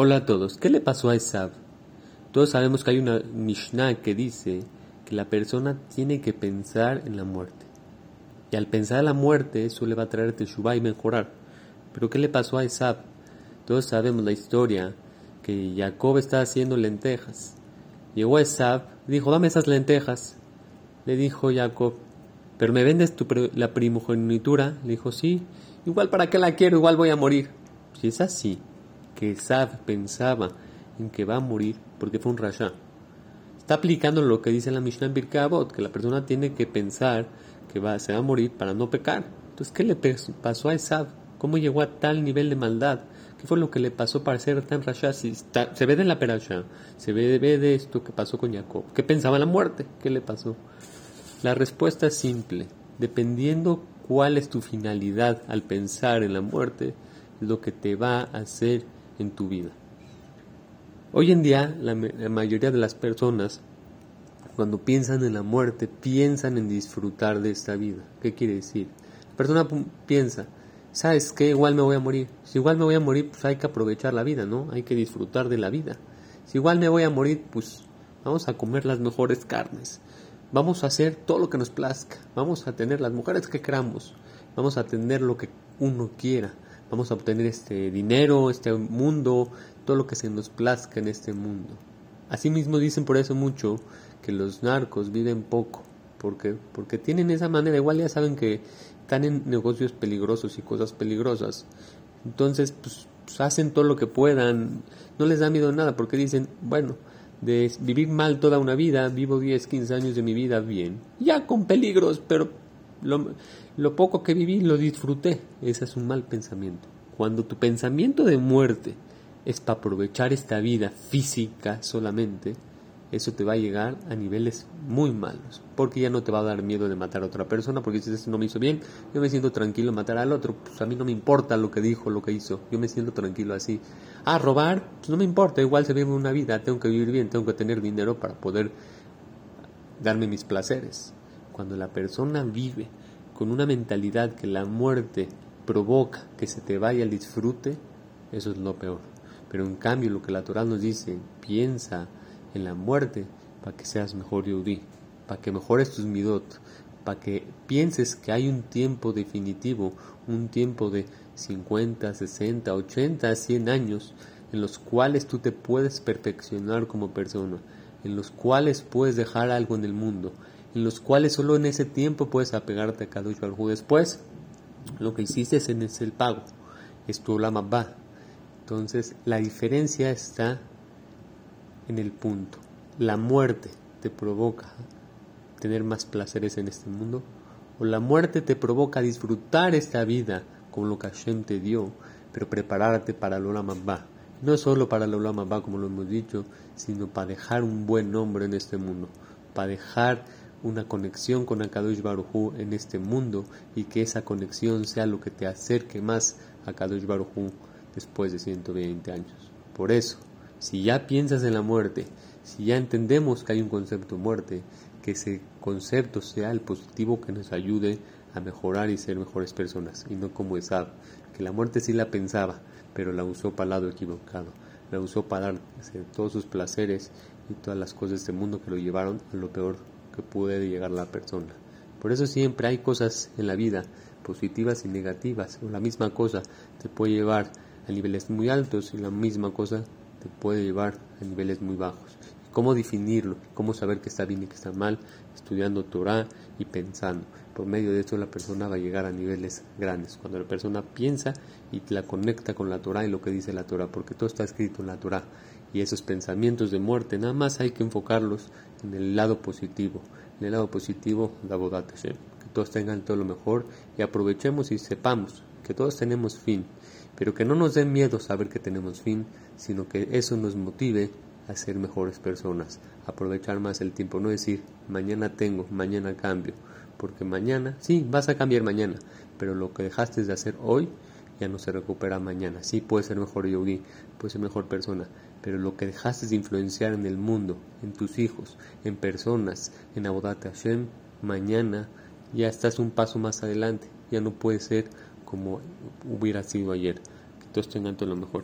Hola a todos, ¿qué le pasó a Esab? Todos sabemos que hay una Mishnah que dice que la persona tiene que pensar en la muerte. Y al pensar en la muerte, eso le va a traer Teshuvah y mejorar. Pero ¿qué le pasó a Esab? Todos sabemos la historia que Jacob estaba haciendo lentejas. Llegó Esab, dijo, dame esas lentejas. Le dijo Jacob, ¿pero me vendes tu la primogenitura? Le dijo, sí. Igual para qué la quiero, igual voy a morir. Si es así, que Esab pensaba en que va a morir porque fue un rasha. Está aplicando lo que dice la Mishnah Birkabot, que la persona tiene que pensar que va, se va a morir para no pecar. Entonces, ¿qué le pasó a Esab? ¿Cómo llegó a tal nivel de maldad? ¿Qué fue lo que le pasó para ser tan rasha? Si se ve de la perasha, se ve, ve de esto que pasó con Jacob. ¿Qué pensaba en la muerte? ¿Qué le pasó? La respuesta es simple. Dependiendo cuál es tu finalidad al pensar en la muerte, lo que te va a hacer en tu vida. Hoy en día la, mayoría de las personas cuando piensan en la muerte piensan en disfrutar de esta vida. ¿Qué quiere decir? La persona piensa, ¿sabes qué? Igual me voy a morir. Si igual me voy a morir, pues hay que aprovechar la vida, ¿no? Hay que disfrutar de la vida. Si igual me voy a morir, pues vamos a comer las mejores carnes. Vamos a hacer todo lo que nos plazca. Vamos a tener las mujeres que queramos. Vamos a tener lo que uno quiera vamos a obtener este dinero, este mundo, todo lo que se nos plazca en este mundo. Asimismo dicen por eso mucho que los narcos viven poco, porque porque tienen esa manera, igual ya saben que están en negocios peligrosos y cosas peligrosas. Entonces, pues, pues hacen todo lo que puedan, no les da miedo nada, porque dicen, bueno, de vivir mal toda una vida, vivo 10, 15 años de mi vida bien, ya con peligros, pero lo, poco que viví lo disfruté. Ese es un mal pensamiento. Cuando tu pensamiento de muerte es para aprovechar esta vida física solamente, eso te va a llegar a niveles muy malos, porque ya no te va a dar miedo de matar a otra persona, porque esto no me hizo bien, yo me siento tranquilo matar al otro, pues a mí no me importa lo que dijo, lo que hizo, yo me siento tranquilo así. Ah, robar, pues no me importa, igual se vive una vida, tengo que vivir bien, tengo que tener dinero para poder darme mis placeres. Cuando la persona vive con una mentalidad que la muerte provoca que se te vaya el disfrute, eso es lo peor. Pero en cambio lo que la Torah nos dice, piensa en la muerte para que seas mejor Yudí, para que mejores tus midot, para que pienses que hay un tiempo definitivo, un tiempo de 50, 60, 80, 100 años en los cuales tú te puedes perfeccionar como persona, en los cuales puedes dejar algo en el mundo, en los cuales solo en ese tiempo puedes apegarte a Kadosh Baruj Después, lo que hiciste es en el pago, es tu va. Entonces, la diferencia está en el punto. La muerte te provoca tener más placeres en este mundo, o la muerte te provoca disfrutar esta vida con lo que Hashem te dio, pero prepararte para el va. No solo para el va, como lo hemos dicho, sino para dejar un buen nombre en este mundo, para dejar una conexión con Akadosh Barujú en este mundo y que esa conexión sea lo que te acerque más a Akadosh Barujú después de 120 años. Por eso, si ya piensas en la muerte, si ya entendemos que hay un concepto de muerte, que ese concepto sea el positivo que nos ayude a mejorar y ser mejores personas, y no como Esab, que la muerte sí la pensaba, pero la usó para el lado equivocado, la usó para dar todos sus placeres y todas las cosas de este mundo que lo llevaron a lo peor puede llegar la persona. Por eso siempre hay cosas en la vida, positivas y negativas, o la misma cosa te puede llevar a niveles muy altos y la misma cosa te puede llevar a niveles muy bajos. ¿Cómo definirlo? ¿Cómo saber que está bien y que está mal? Estudiando Torah y pensando. Por medio de esto la persona va a llegar a niveles grandes. Cuando la persona piensa y la conecta con la Torah y lo que dice la Torah, porque todo está escrito en la Torah. Y esos pensamientos de muerte, nada más hay que enfocarlos en el lado positivo. En el lado positivo, la boda que todos tengan todo lo mejor y aprovechemos y sepamos que todos tenemos fin, pero que no nos den miedo saber que tenemos fin, sino que eso nos motive a ser mejores personas, aprovechar más el tiempo, no decir mañana tengo, mañana cambio, porque mañana, sí, vas a cambiar mañana, pero lo que dejaste de hacer hoy ya no se recupera mañana. Sí, puede ser mejor yogi, puede ser mejor persona, pero lo que dejaste de influenciar en el mundo, en tus hijos, en personas, en Abodat Hashem, mañana ya estás un paso más adelante, ya no puede ser como hubiera sido ayer. Que todos tengan todo lo mejor.